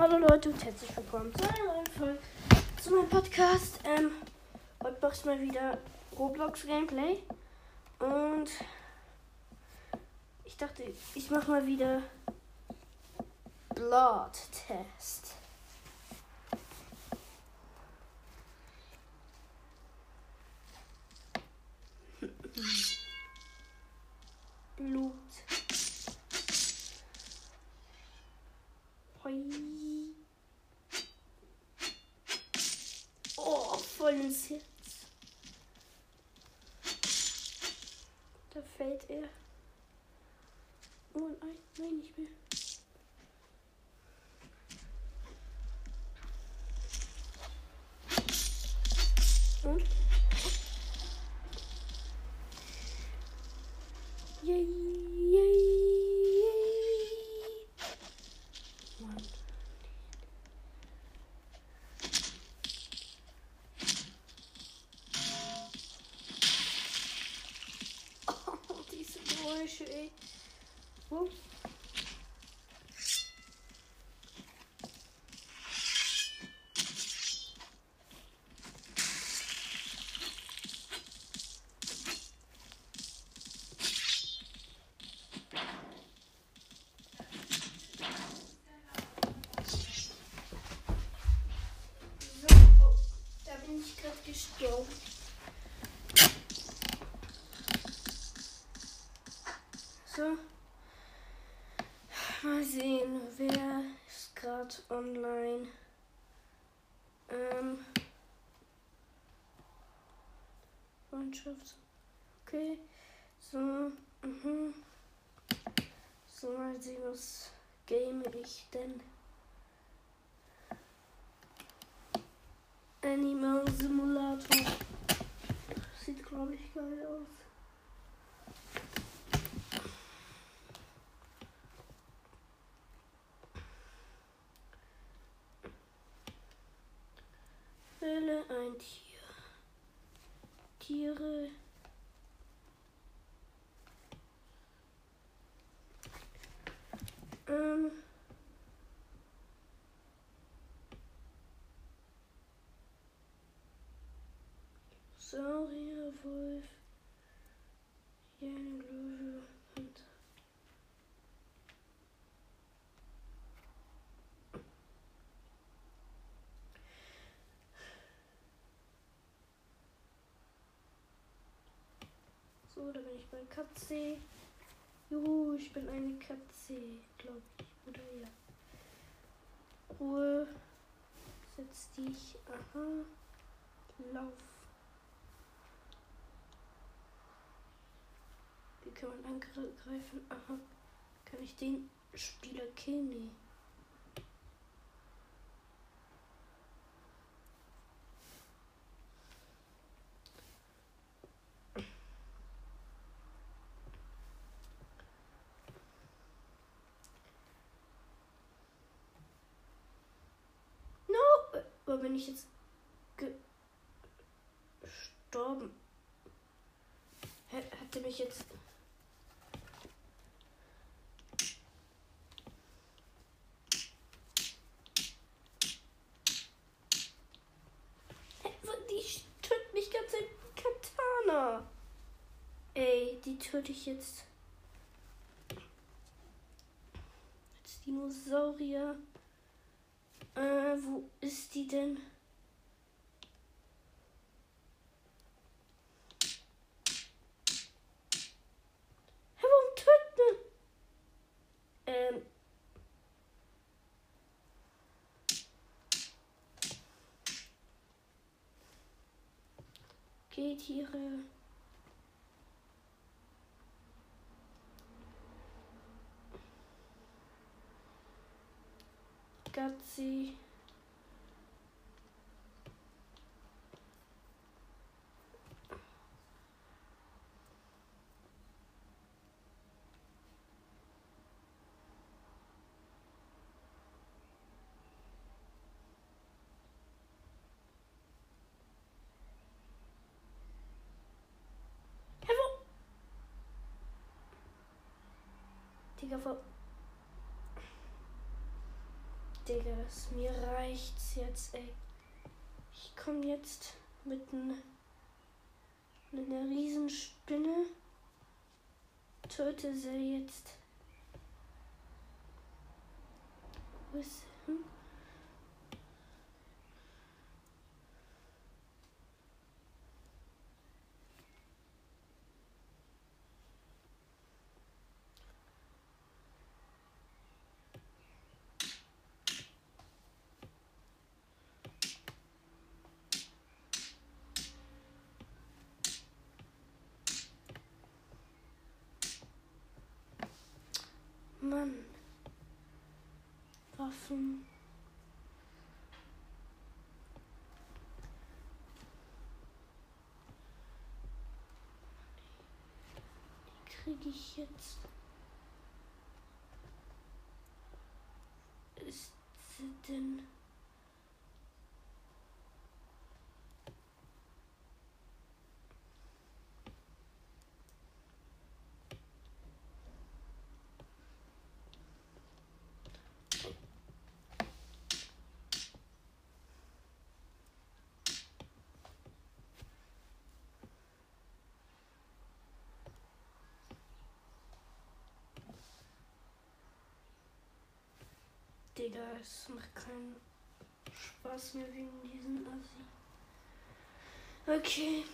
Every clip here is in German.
Hallo Leute und herzlich willkommen zu einer neuen Folge zu meinem Podcast. Ähm, heute mache ich mal wieder Roblox Gameplay und ich dachte, ich mache mal wieder Blood Test. Blut. Hoi. Voll ins Herz. Da fällt er. Oh nein, nein, nicht mehr. Und? Yay, yay. Mann. Oh, diese Geräusche, ey. Ups. So, oh, da bin ich gerade gestorben. So. Mal sehen, wer ist gerade online. Ähm. Freundschaft. Okay. So. Mhm. So, mal sehen, was game ich denn. Animal Simulator. Sieht, glaube ich, geil aus. Wähle ein Tier. Tiere. Ähm. Saurier, Wolf, Löwe und So, da bin ich bei Katze. Juhu, ich bin eine Katze, glaube ich. Oder ja. Ruhe. Setz dich. Aha. Lauf. Kann man angreifen? Aha. Kann ich den Spieler killen? Nee. Wo bin ich jetzt gestorben? Hä- Hatte mich jetzt. Hä, wo- Die tötet mich ganz ein Katana. Ey, die töte ich jetzt. Als Dinosaurier. Äh, wo ist die denn? Ähm. Tiere. Gatzi. Hä, wo? Digga, wo? Digga, das, mir reicht's jetzt, ey. Ich komm jetzt mit, n, mit einer riesen Spinne. Töte sie jetzt. Wo ist sie? Hm? Waffen. Die kriege ich jetzt. Ist sie denn. Digga, es macht keinen Spaß mehr wegen diesen Assi. Okay.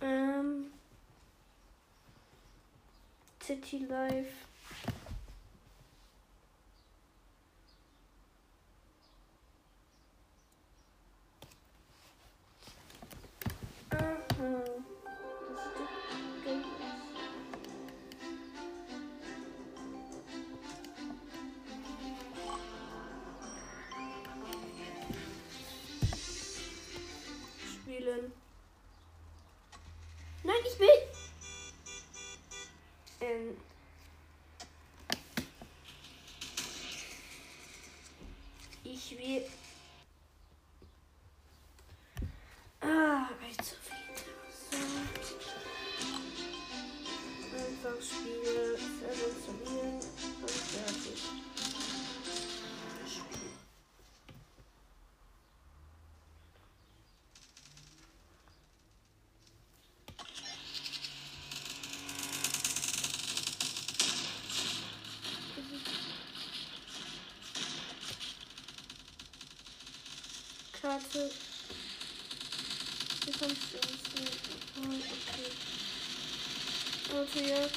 Ähm. City Life. Karte. Hier oh, okay. Autojagd.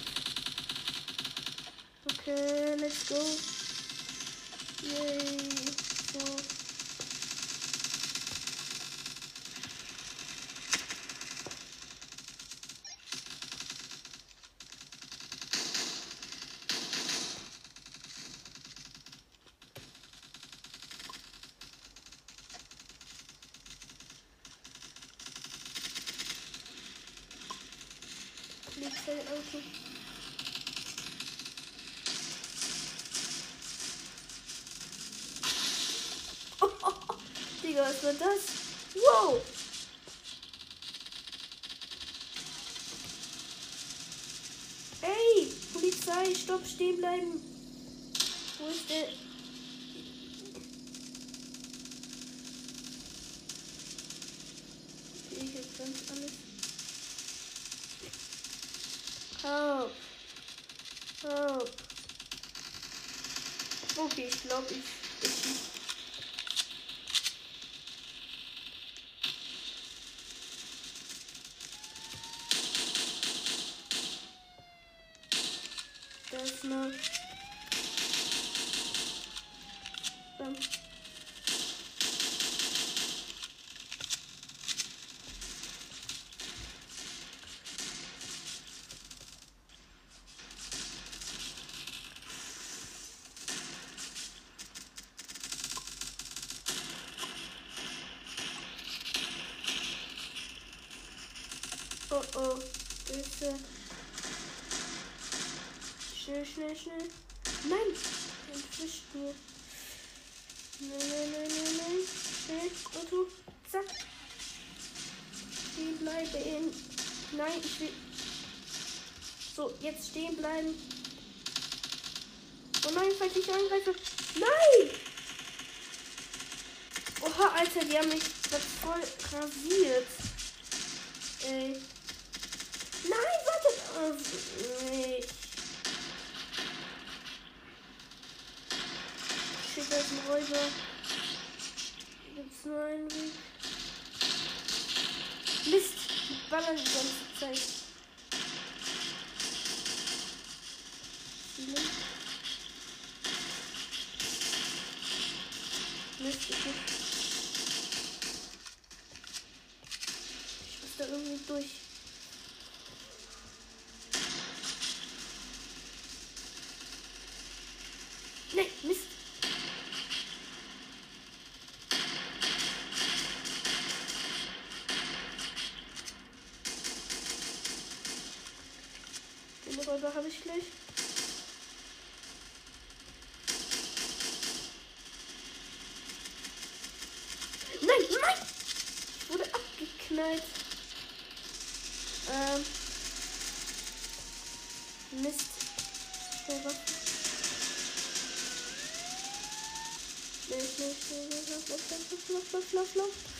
Okay, let's go. Yay. So. War das? Wow! Ey, Polizei, stopp, stehen bleiben. Wo ist der? Ich jetzt ganz alles? Help. Help. Okay, ich glaube, ich, eine. Ähm. Oh oh, Hilfe. Schnell, schnell. Nein! Er entwischt mir. Nein, nein, nein, nein, nein. Schnell, Auto. Zack. bleiben. Nein, ich will. So, jetzt stehen bleiben. Oh nein, falls ich angreife. Nein! Oha, Alter, die haben mich das voll rasiert. Ey. Nein, warte. Oh, nee. Shit, da ist ein Räuber. Einen Weg. Mist, die ballern die ganze Zeit. Mist, ich muss da irgendwie durch. Nein, Mist. Den Räuber habe ich gleich. Nein, nein! Ich wurde abgeknallt. Ähm. Mist. Schnell, schnell, schnell, lauf, lauf, lauf, lauf, lauf, lauf, lauf.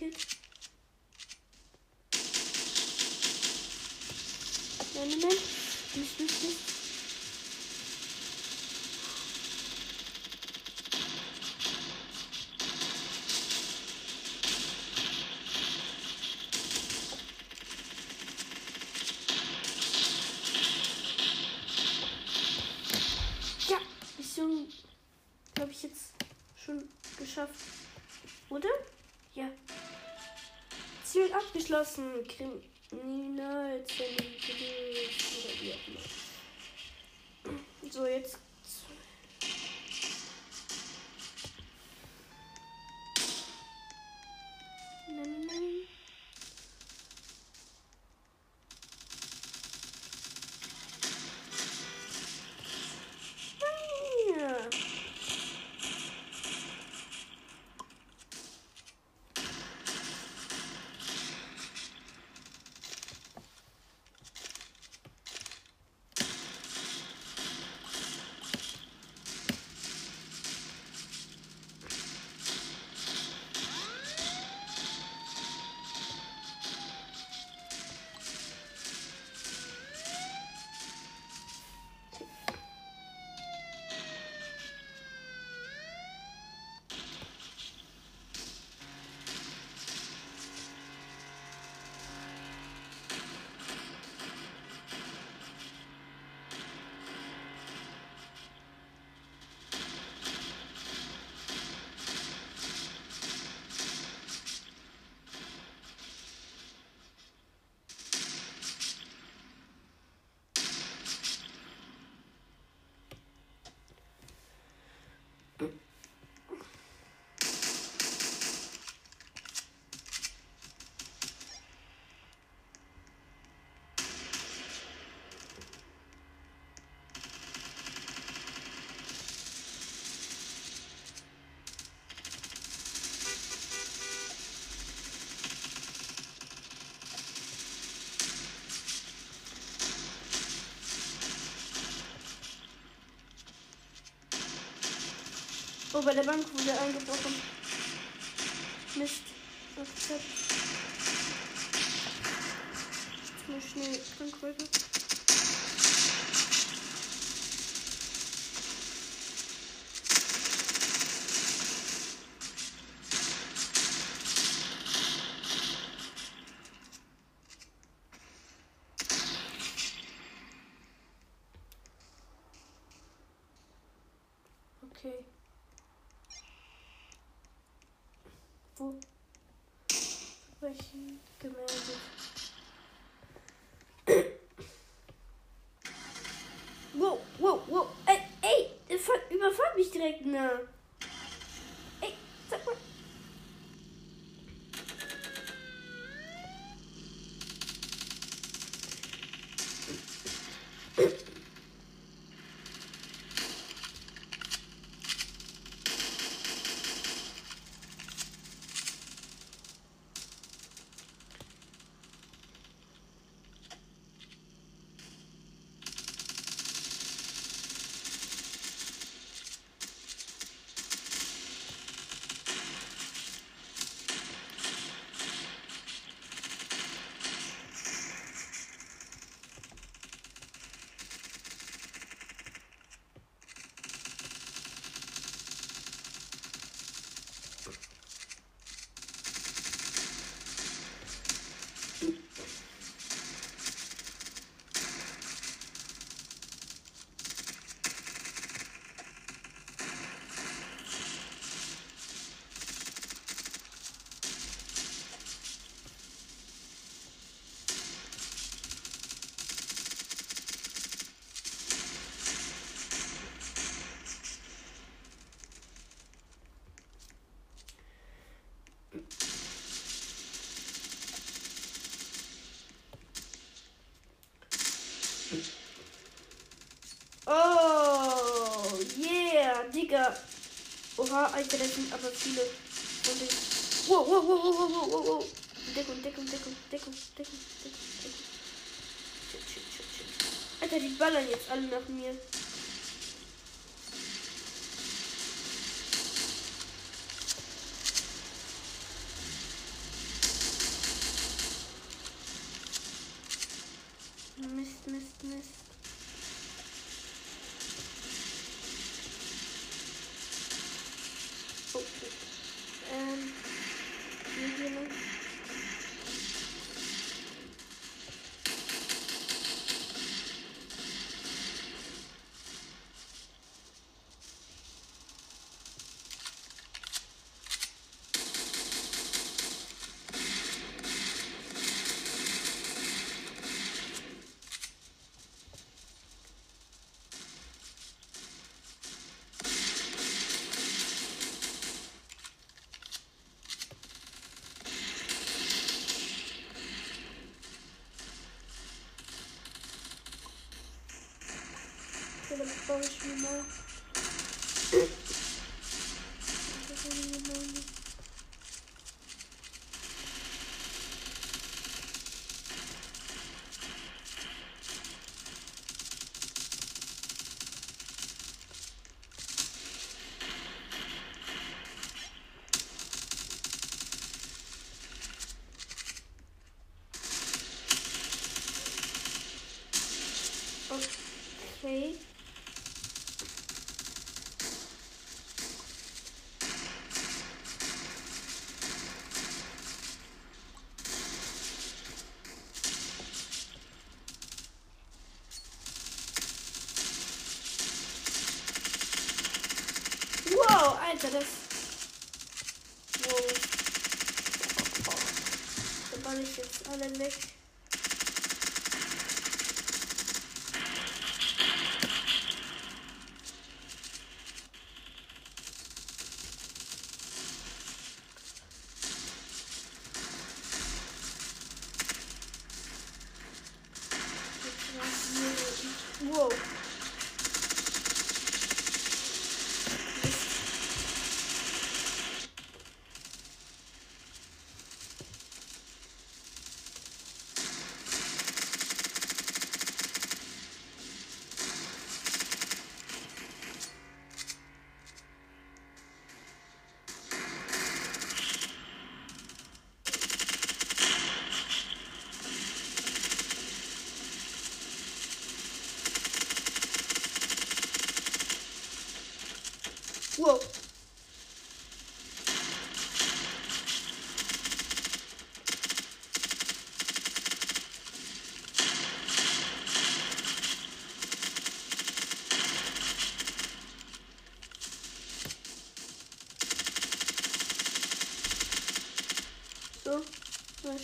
naked. Anderson Krim Oh, bei der Bank wurde eingebrochen. Mist. Akzept. Mal schnell Bankröte. Okay. Das sind aber viele. von den- Wow, wow, wow, wow, wow, wow, wow. Deckung, Deckung, Deckung, Deckung, Deckung, Deckung, Deckung. Alter, die ballern jetzt alle nach mir. Mist, Mist, Mist. Oh, ähm, hier, hier noch. Okay, dann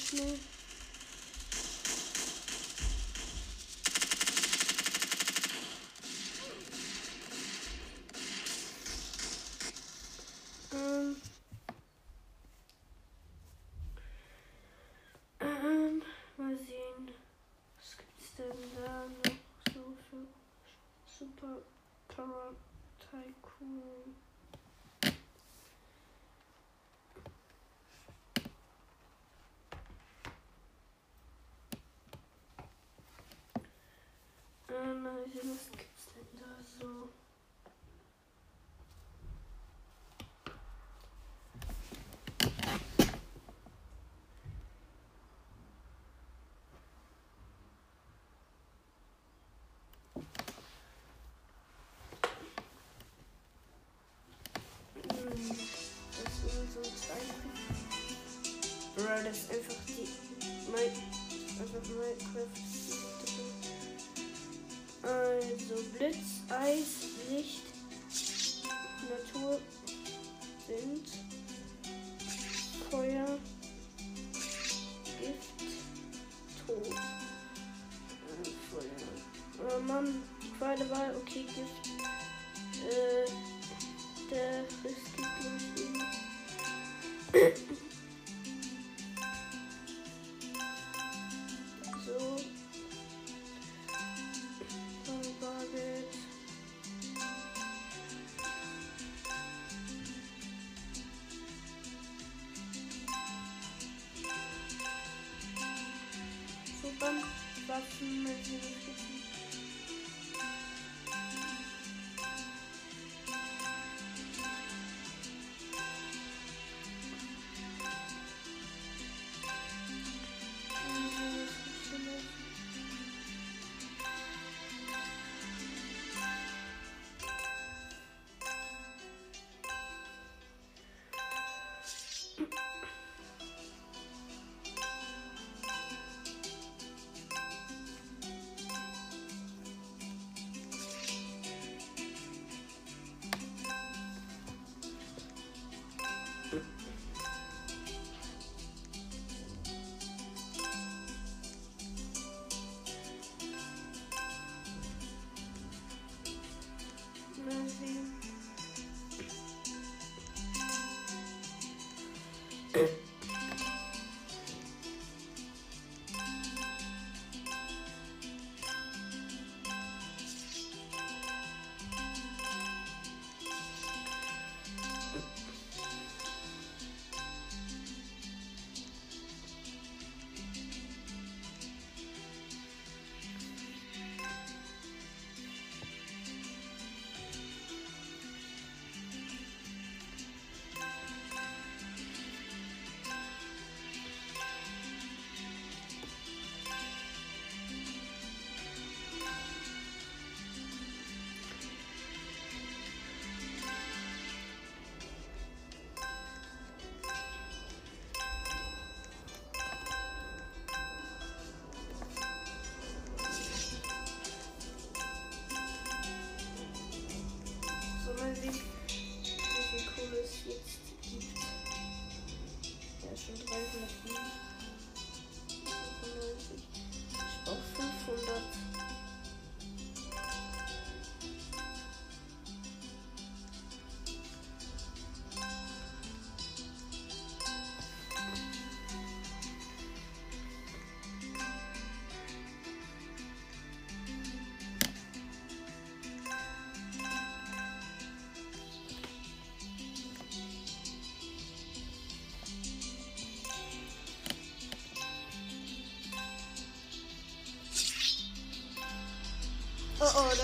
schnell. Ähm. Ähm, mal sehen. Was gibt's denn da noch so für Super Power Tycoon? Bro, das ist einfach die. Mein, einfach Minecraft. Also Blitz, Eis, Licht, Natur, Wind,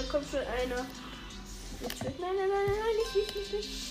Oh oh, da kommt schon einer. Nein, nein, nein, nein, nicht, nicht, nicht, nicht.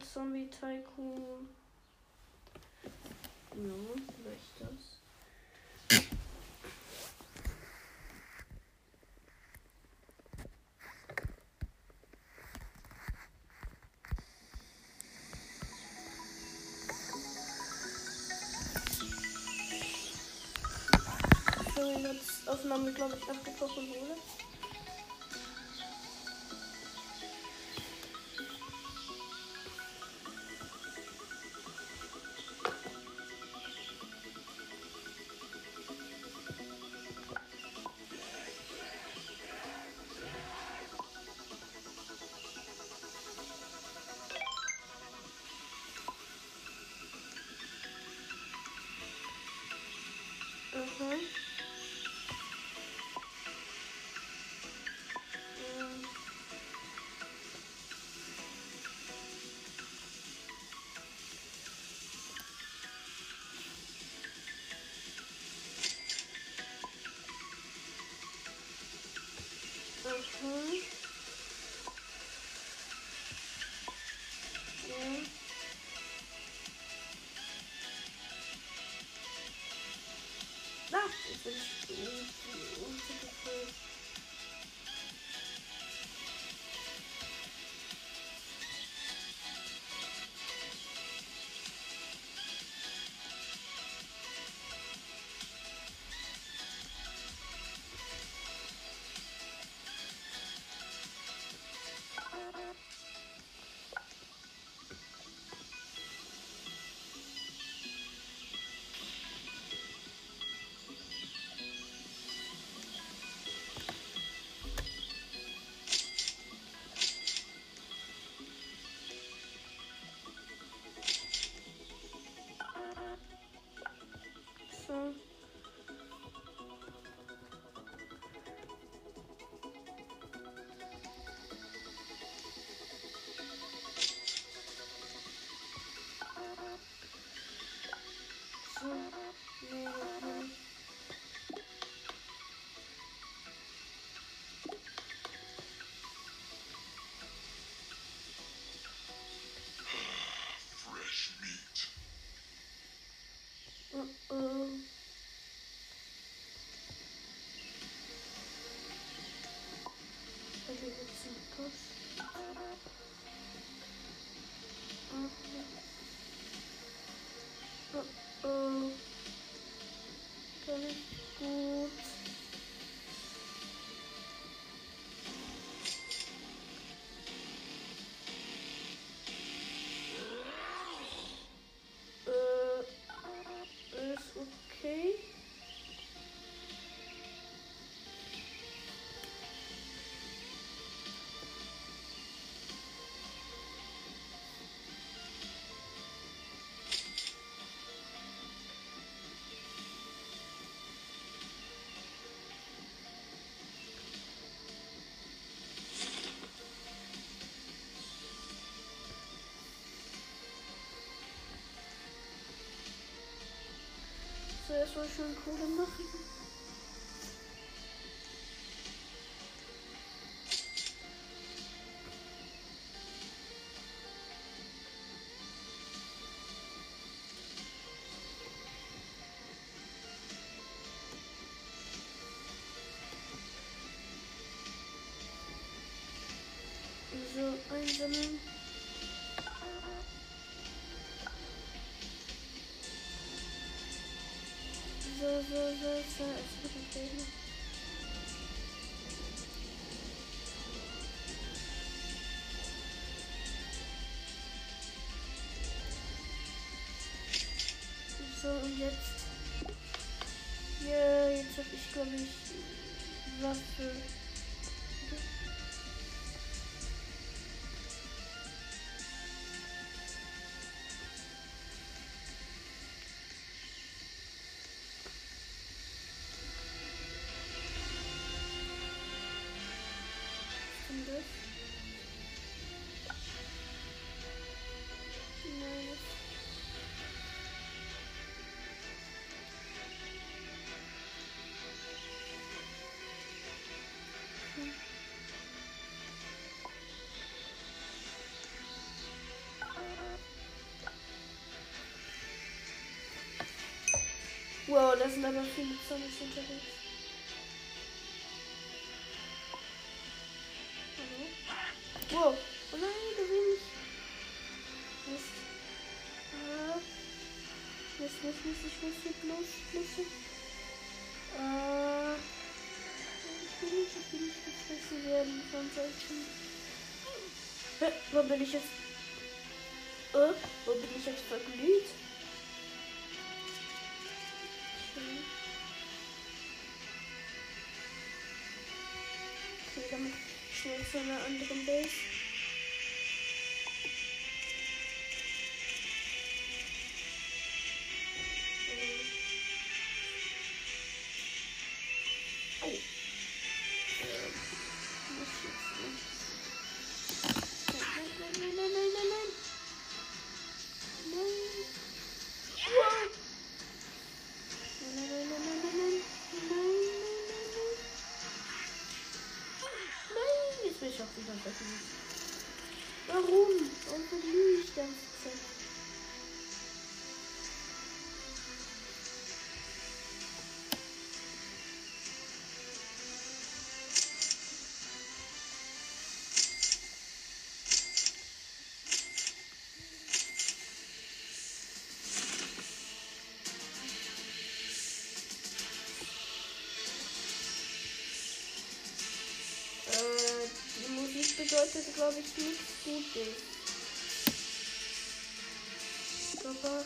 Zombie Tycoon. Ja, vielleicht das. So, jetzt Aufnahme, glaube ich, abgebrochen wurde. So, schön Kohle machen. So, so, so, so, es wird ein Fehler. So, und jetzt. Ja, jetzt hab ich, glaube ich, Waffe. Wow, da sind aber viele Zombies unterwegs. Wow. Oh nein, bin ich. Mist. Ah. Mist, Mist, Mist, ich muss hier bloß schlüssel. Ah. Ich will nicht, ich will nicht gefressen werden von solchen. Hä, wo bin ich jetzt? Äh, wo bin ich jetzt verglüht? Damit schnell zu einer anderen Base. Musik bedeutet, glaube ich, nichts Gutes. Aber.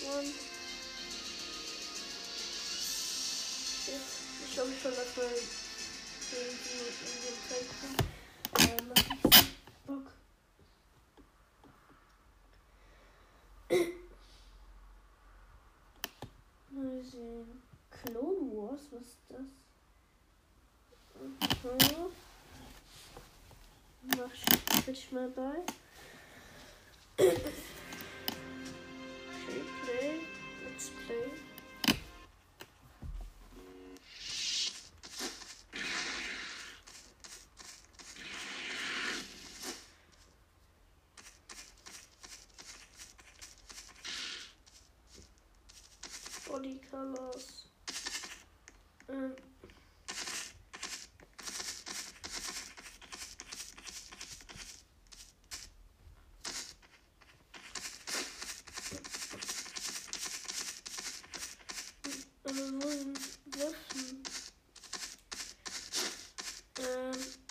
So. Und ich glaube schon, dass wir irgendwie in den Teil kommen. Äh, ich Bock. Mal sehen. Clone Wars, was ist das? Mhm. Mach ich mal bei. Colors. Ähm. Aber wo sind Waffen? Ähm.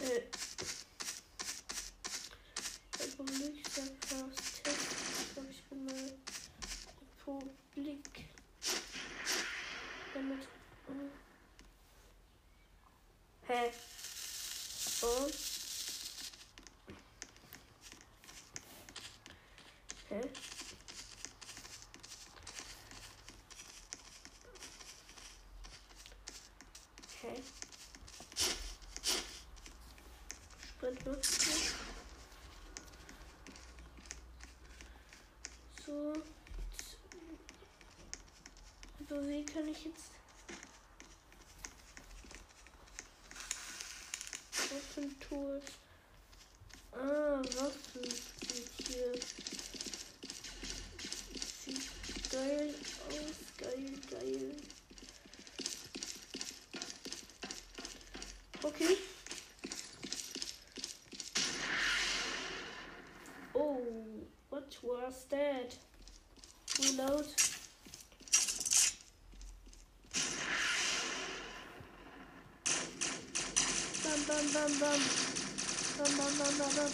Äh. Republik Stars Test. Ich glaube, ich bin mal Republik. Damit. äh. Hä? Und? Hä? Hä? Sprintnutzung. So. jetzt- Über wie kann ich jetzt Tools. Bam, bam, bam, bam. Bam, bam, bam.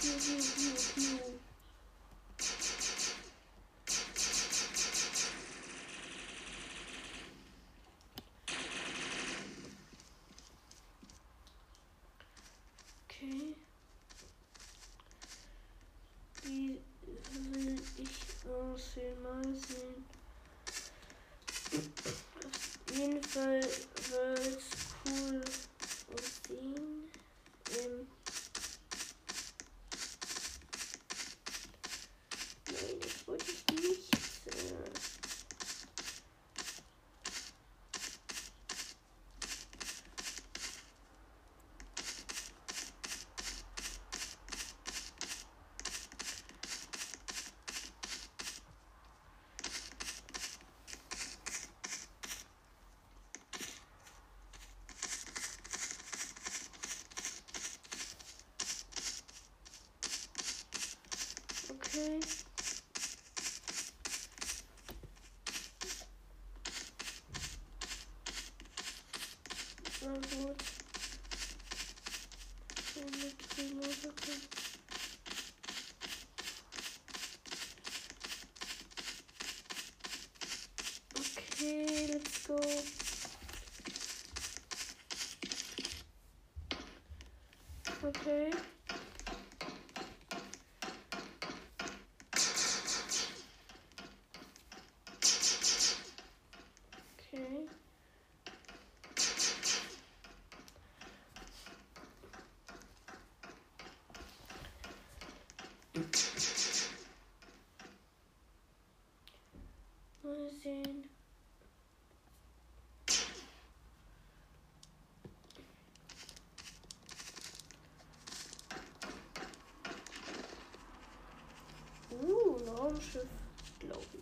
Pew, pew, pew, pew. Okay. Wie will ich aussehen? Mal sehen. Fall wird cool aussehen. Okay. Okay. Mal Raumschiff, glaube ich.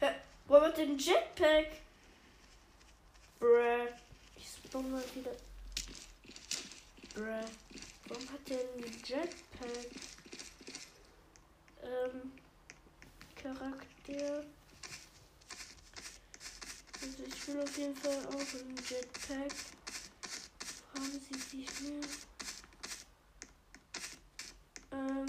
Hä? Wo hat den Jetpack? Bruh. Ich spawn mal wieder. Bruh. Warum hat der einen Jetpack? Ähm. Charakter. Also ich will auf jeden Fall auch einen Jetpack. Haben sie sich mehr? Ähm.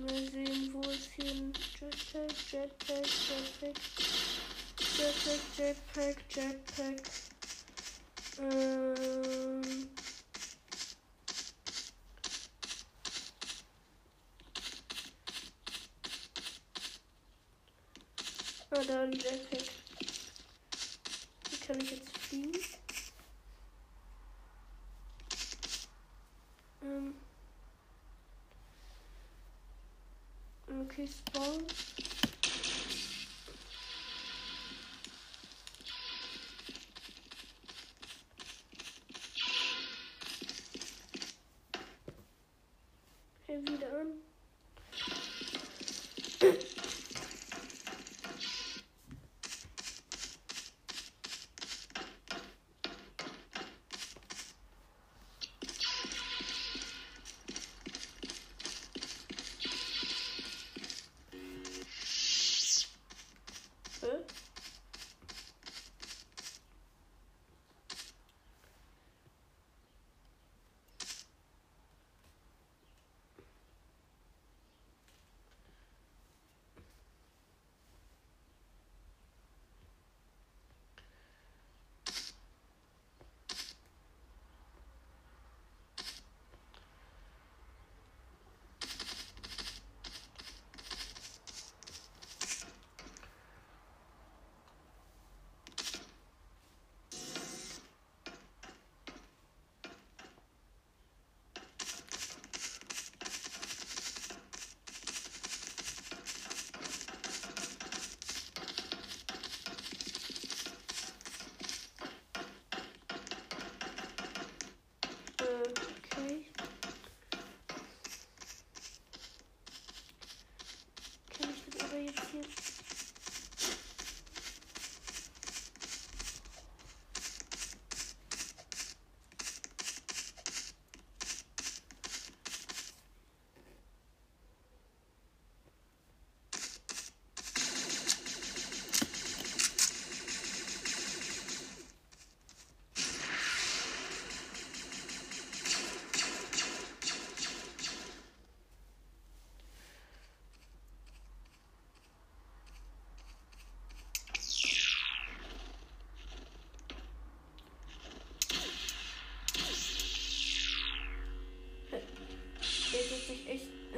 Mal sehen, wo es hin. Jetpack, Jetpack, Jetpack. Jetpack, Jetpack, Jetpack. Ähm. Ah, da ein Jetpack. Wie kann ich jetzt fliegen? Ähm. Spawn.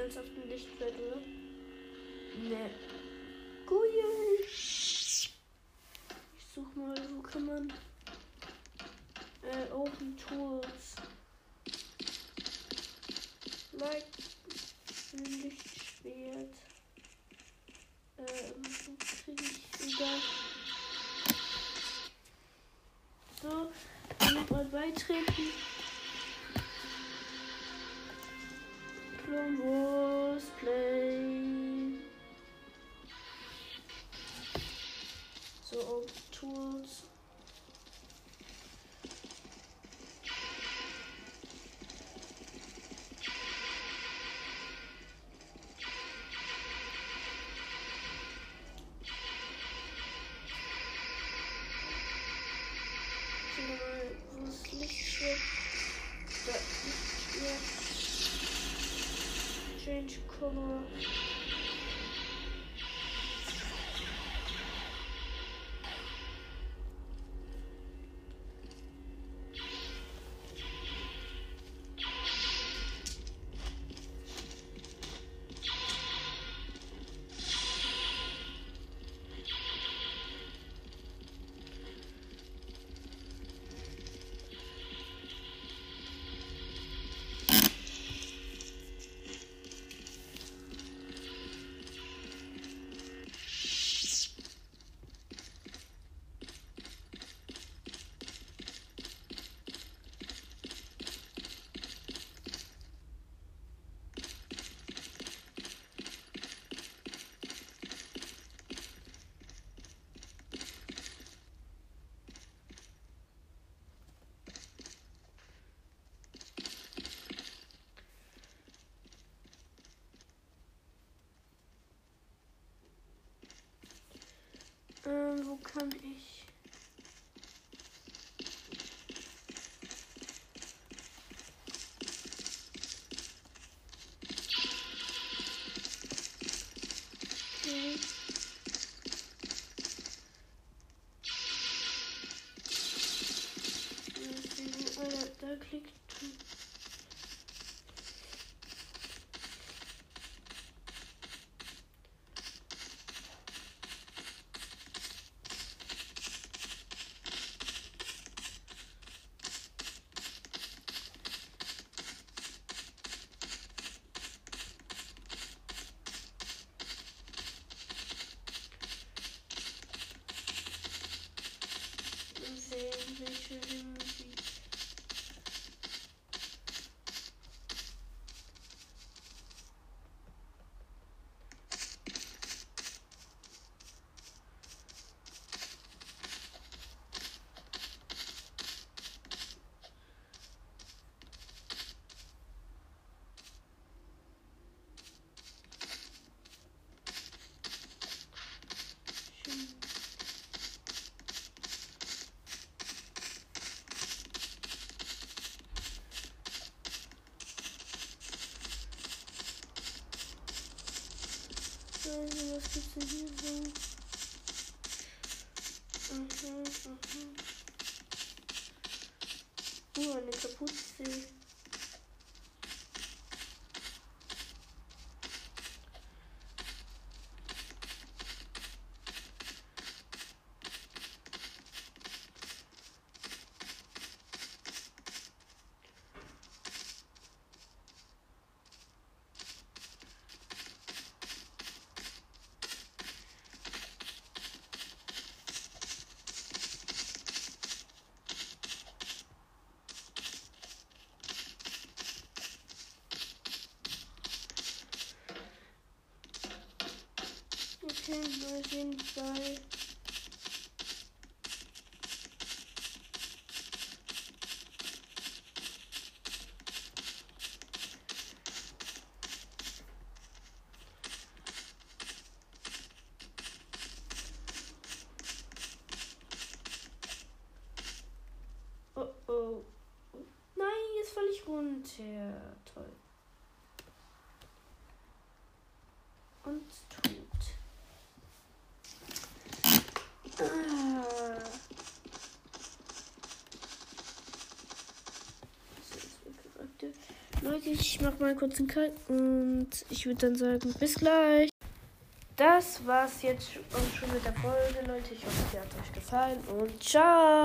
Nicht echt ernsthaft ein Lichtschwert, oder? 说多 Ähm, wo kann ich? Da klickt. sehen, welche Musik. Schön. Denn hier so? Mhm, mhm. Oh, eine Kapuze. Okay, mal sehen, bei. Oh oh. Nein, jetzt falle ich runter. Toll. Und tot. Ah. So, jetzt weggerückte. Leute, ich mach mal kurz einen Cut und ich würde dann sagen, bis gleich. Das war's jetzt schon mit der Folge, Leute. Ich hoffe, sie hat euch gefallen und ciao.